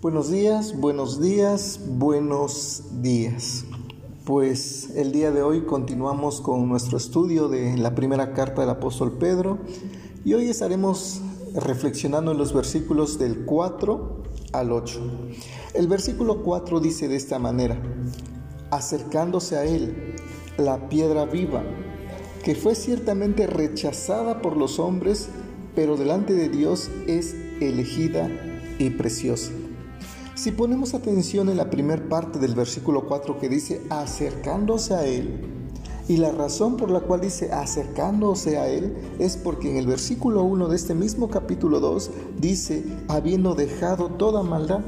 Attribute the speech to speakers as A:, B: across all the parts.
A: Buenos días, buenos días, buenos días. Pues el día de hoy continuamos con nuestro estudio de la primera carta del apóstol Pedro y hoy estaremos reflexionando en los versículos del 4 al 8. El versículo 4 dice de esta manera, acercándose a él la piedra viva, que fue ciertamente rechazada por los hombres, pero delante de Dios es elegida y preciosa. Si ponemos atención en la primera parte del versículo 4 que dice acercándose a Él, y la razón por la cual dice acercándose a Él es porque en el versículo 1 de este mismo capítulo 2 dice habiendo dejado toda maldad.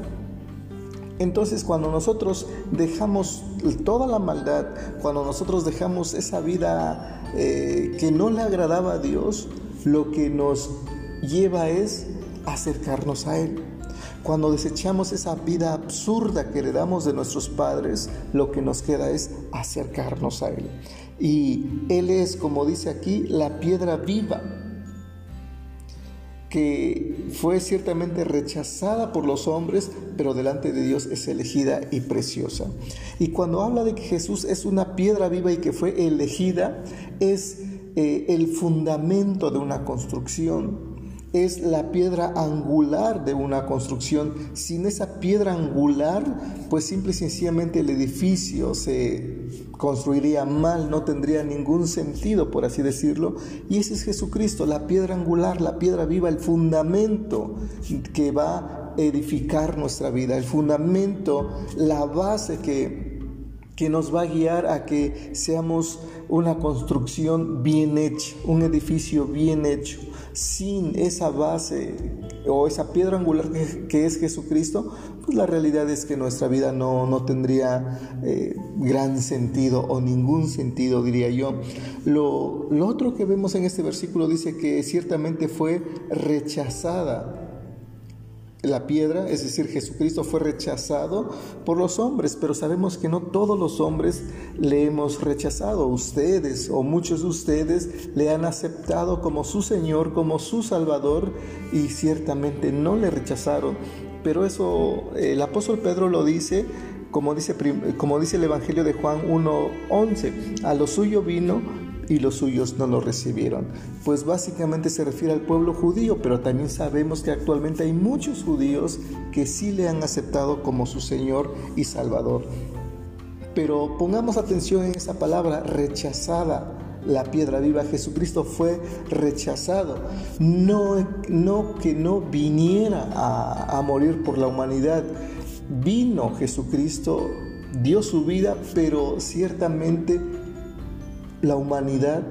A: Entonces cuando nosotros dejamos toda la maldad, cuando nosotros dejamos esa vida eh, que no le agradaba a Dios, lo que nos lleva es acercarnos a Él. Cuando desechamos esa vida absurda que heredamos de nuestros padres, lo que nos queda es acercarnos a Él. Y Él es, como dice aquí, la piedra viva que fue ciertamente rechazada por los hombres, pero delante de Dios es elegida y preciosa. Y cuando habla de que Jesús es una piedra viva y que fue elegida, es eh, el fundamento de una construcción es la piedra angular de una construcción. Sin esa piedra angular, pues simple y sencillamente el edificio se construiría mal, no tendría ningún sentido, por así decirlo. Y ese es Jesucristo, la piedra angular, la piedra viva, el fundamento que va a edificar nuestra vida, el fundamento, la base que que nos va a guiar a que seamos una construcción bien hecha, un edificio bien hecho. Sin esa base o esa piedra angular que, es Jesucristo, pues la realidad es que nuestra vida no, tendría eh, gran sentido o ningún sentido, diría yo. Lo otro que vemos en este versículo dice que ciertamente fue rechazada la piedra, es decir, Jesucristo fue rechazado por los hombres, pero sabemos que no todos los hombres le hemos rechazado. Ustedes o muchos de ustedes le han aceptado como su Señor, como su Salvador y ciertamente no le rechazaron. Pero eso el apóstol Pedro lo dice como dice, como dice el Evangelio de Juan 1.11, a lo suyo vino, y los suyos no lo recibieron. Pues básicamente se refiere al pueblo judío, pero también sabemos que actualmente hay muchos judíos que sí le han aceptado como su Señor y Salvador. Pero pongamos atención en esa palabra, rechazada. La piedra viva, Jesucristo fue rechazado. No, no que no viniera a, a morir por la humanidad. Vino Jesucristo, dio su vida, pero ciertamente la humanidad,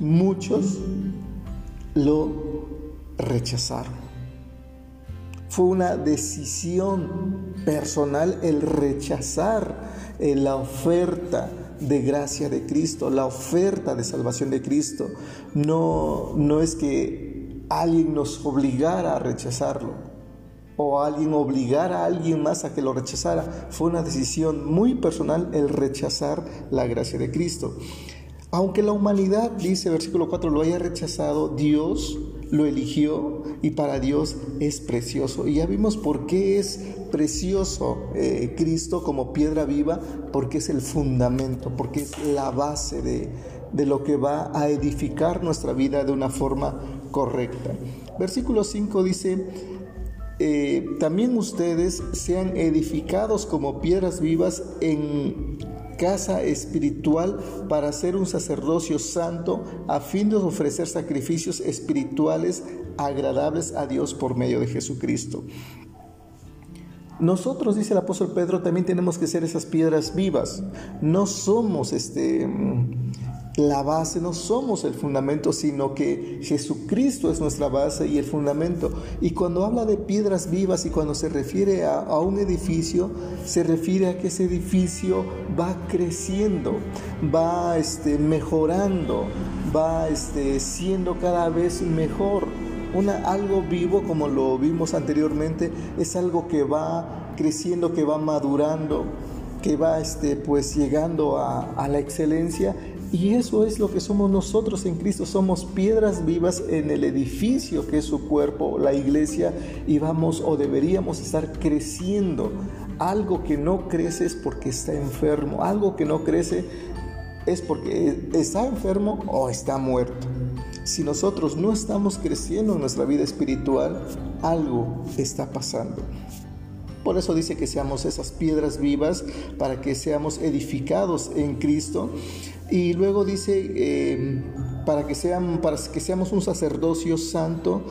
A: muchos lo rechazaron. Fue una decisión personal el rechazar eh, la oferta de gracia de Cristo, la oferta de salvación de Cristo. No, no es que alguien nos obligara a rechazarlo o alguien obligara a alguien más a que lo rechazara. Fue una decisión muy personal el rechazar la gracia de Cristo. Aunque la humanidad, dice versículo 4, lo haya rechazado, Dios lo eligió y para Dios es precioso. Y ya vimos por qué es precioso eh, Cristo como piedra viva, porque es el fundamento, porque es la base de, de lo que va a edificar nuestra vida de una forma correcta. Versículo 5 dice, eh, también ustedes sean edificados como piedras vivas en casa espiritual para ser un sacerdocio santo a fin de ofrecer sacrificios espirituales agradables a Dios por medio de Jesucristo. Nosotros, dice el apóstol Pedro, también tenemos que ser esas piedras vivas. No somos este la base, no somos el fundamento, sino que Jesucristo es nuestra base y el fundamento. Y cuando habla de piedras vivas y cuando se refiere a, un edificio, se refiere a que ese edificio va creciendo, va este, mejorando, va este, siendo cada vez mejor. Una, algo vivo, como lo vimos anteriormente, es algo que va creciendo, que va madurando, que va este, pues llegando a, a la excelencia Y eso es lo que somos nosotros en Cristo. Somos piedras vivas en el edificio que es su cuerpo, la iglesia, y vamos o deberíamos estar creciendo. Algo que no crece es porque está enfermo. Algo que no crece es porque está enfermo o está muerto. Si nosotros no estamos creciendo en nuestra vida espiritual, algo está pasando. Por eso dice que seamos esas piedras vivas para que seamos edificados en Cristo. Y luego dice eh, para, que sean, para que seamos un sacerdocio santo.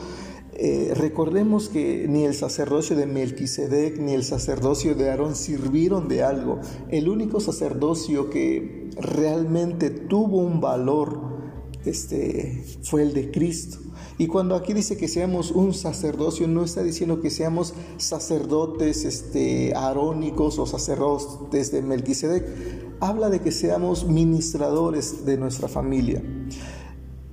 A: Eh, recordemos que ni el sacerdocio de Melquisedec ni el sacerdocio de Aarón sirvieron de algo. El único sacerdocio que realmente tuvo un valor este, fue el de Cristo. Y cuando aquí dice que seamos un sacerdocio, no está diciendo que seamos sacerdotes este, arónicos o sacerdotes de Melquisedec. Habla de que seamos ministradores de nuestra familia.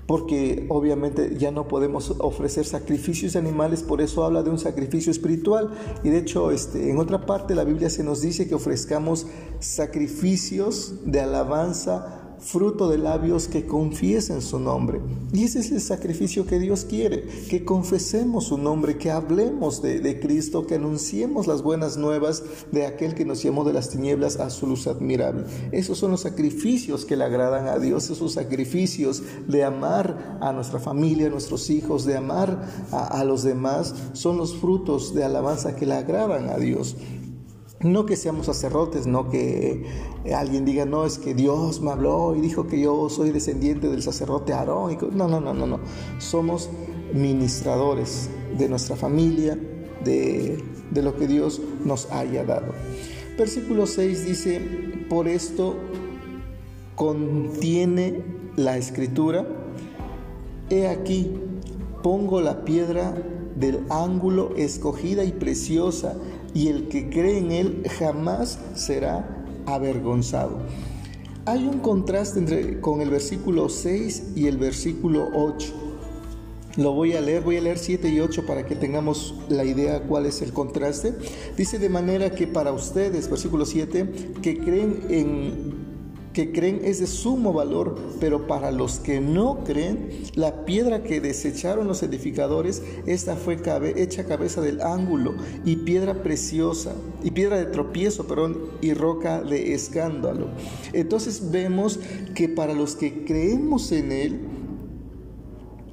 A: Porque obviamente ya no podemos ofrecer sacrificios de animales, por eso habla de un sacrificio espiritual. Y de hecho, este, en otra parte la Biblia se nos dice que ofrezcamos sacrificios de alabanza fruto de labios que confiesen su nombre. Y ese es el sacrificio que Dios quiere, que confesemos su nombre, que hablemos de, Cristo, que anunciemos las buenas nuevas de aquel que nos llamó de las tinieblas a su luz admirable. Esos son los sacrificios que le agradan a Dios, esos sacrificios de amar a nuestra familia, a nuestros hijos, de amar a, a los demás, son los frutos de alabanza que le agradan a Dios. No que seamos sacerdotes, no que alguien diga, no, es que Dios me habló y dijo que yo soy descendiente del sacerdote arónico. No, no, no, no, no. Somos ministradores de nuestra familia, de, de lo que Dios nos haya dado. Versículo 6 dice, por esto contiene la escritura, he aquí, pongo la piedra del ángulo escogida y preciosa y el que cree en Él jamás será avergonzado. Hay un contraste entre, con el versículo 6 y el versículo 8. Lo voy a leer, voy a leer 7 y 8 para que tengamos la idea cuál es el contraste. Dice de manera que para ustedes, versículo 7, que creen en que creen es de sumo valor, pero para los que no creen, la piedra que desecharon los edificadores, esta fue hecha cabeza del ángulo y piedra preciosa, y piedra de tropiezo, perdón, y roca de escándalo. Entonces vemos que para los que creemos en Él,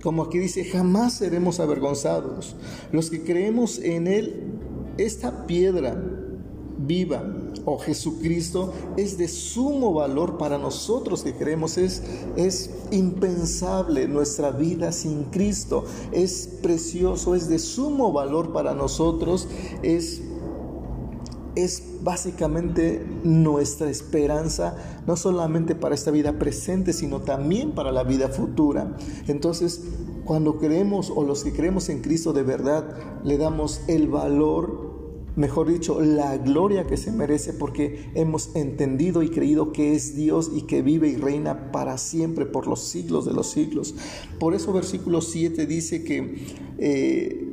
A: como aquí dice, jamás seremos avergonzados. Los que creemos en Él, esta piedra viva o Jesucristo es de sumo valor para nosotros que creemos. Es, es impensable nuestra vida sin Cristo. Es precioso, es de sumo valor para nosotros. Es es básicamente nuestra esperanza, no solamente para esta vida presente, sino también para la vida futura. Entonces, cuando creemos o los que creemos en Cristo de verdad, le damos el valor mejor dicho, la gloria que se merece porque hemos entendido y creído que es Dios y que vive y reina para siempre, por los siglos de los siglos. Por eso versículo 7 dice que eh,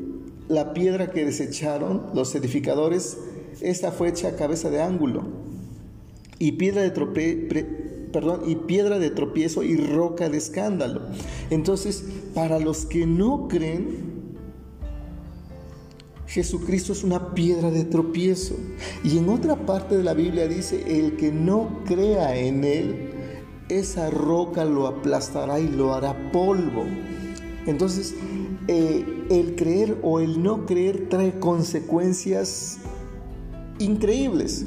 A: la piedra que desecharon los edificadores, esta fue hecha cabeza de ángulo y piedra de perdón, y piedra de tropiezo y roca de escándalo. Entonces, para los que no creen, Jesucristo es una piedra de tropiezo. Y en otra parte de la Biblia dice, el que no crea en Él, esa roca lo aplastará y lo hará polvo. Entonces, eh, el creer o el no creer trae consecuencias increíbles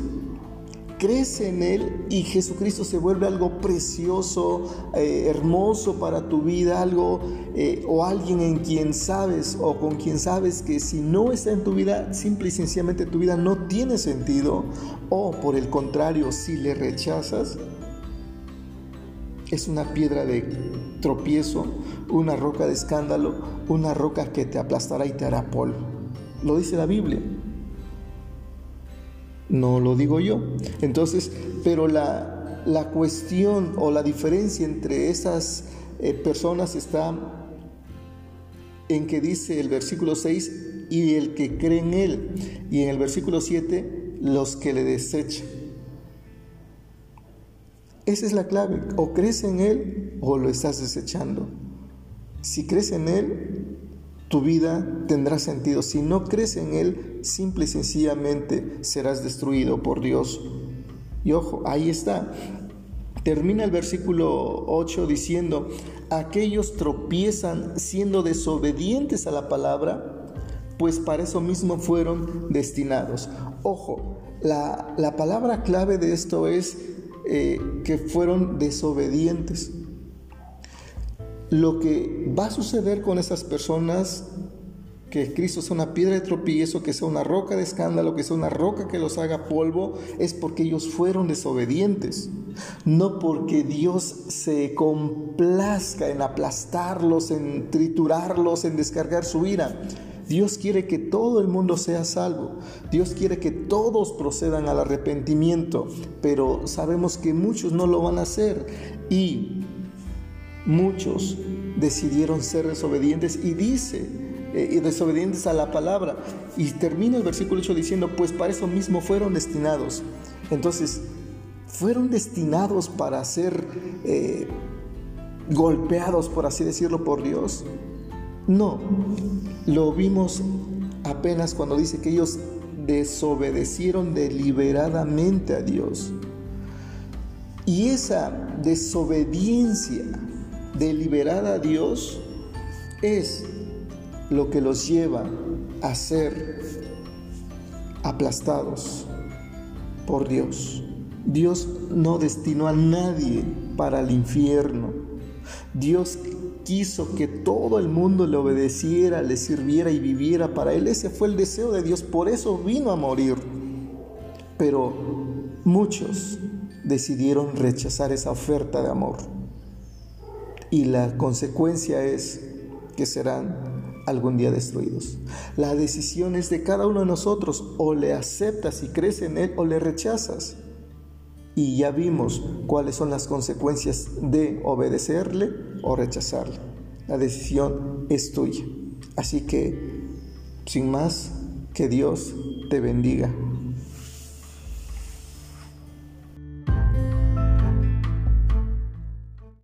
A: crece en Él y Jesucristo se vuelve algo precioso, eh, hermoso para tu vida, algo eh, o alguien en quien sabes o con quien sabes que si no está en tu vida, simple y sencillamente tu vida no tiene sentido, o por el contrario, si le rechazas, es una piedra de tropiezo, una roca de escándalo, una roca que te aplastará y te hará polvo. Lo dice la Biblia no lo digo yo. Entonces, pero la, la cuestión o la diferencia entre esas eh, personas está en que dice el versículo 6 y el que cree en él, y en el versículo 7 los que le desechan. Esa es la clave. O crees en Él o lo estás desechando. Si crees en Él, tu vida tendrá sentido. Si no crees en Él, simple y sencillamente serás destruido por Dios. Y ojo, ahí está. Termina el versículo 8 diciendo, aquellos tropiezan siendo desobedientes a la palabra, pues para eso mismo fueron destinados. Ojo, la, la palabra clave de esto es eh, que fueron desobedientes. Lo que va a suceder con esas personas, que Cristo sea una piedra de tropiezo, que sea una roca de escándalo, que sea una roca que los haga polvo, es porque ellos fueron desobedientes. No porque Dios se complazca en aplastarlos, en triturarlos, en descargar su ira. Dios quiere que todo el mundo sea salvo. Dios quiere que todos procedan al arrepentimiento, pero sabemos que muchos no lo van a hacer y muchos decidieron ser desobedientes y dice, eh, y desobedientes a la palabra. Y termina el versículo 8 diciendo, pues para eso mismo fueron destinados. Entonces, fueron destinados para ser eh, golpeados, por así decirlo, por Dios. No, lo vimos apenas cuando dice que ellos desobedecieron deliberadamente a Dios. Y esa desobediencia deliberada a Dios es lo que los lleva a ser aplastados por Dios. Dios no destinó a nadie para el infierno. Dios quiso que todo el mundo le obedeciera, le sirviera y viviera para él. Ese fue el deseo de Dios, por eso vino a morir. Pero muchos decidieron rechazar esa oferta de amor. Y la consecuencia es que serán algún día destruidos. La decisión es de cada uno de nosotros, o le aceptas y crees en Él o le rechazas. Y ya vimos cuáles son las consecuencias de obedecerle o rechazarle. La decisión es tuya. Así que, sin más, que Dios te bendiga.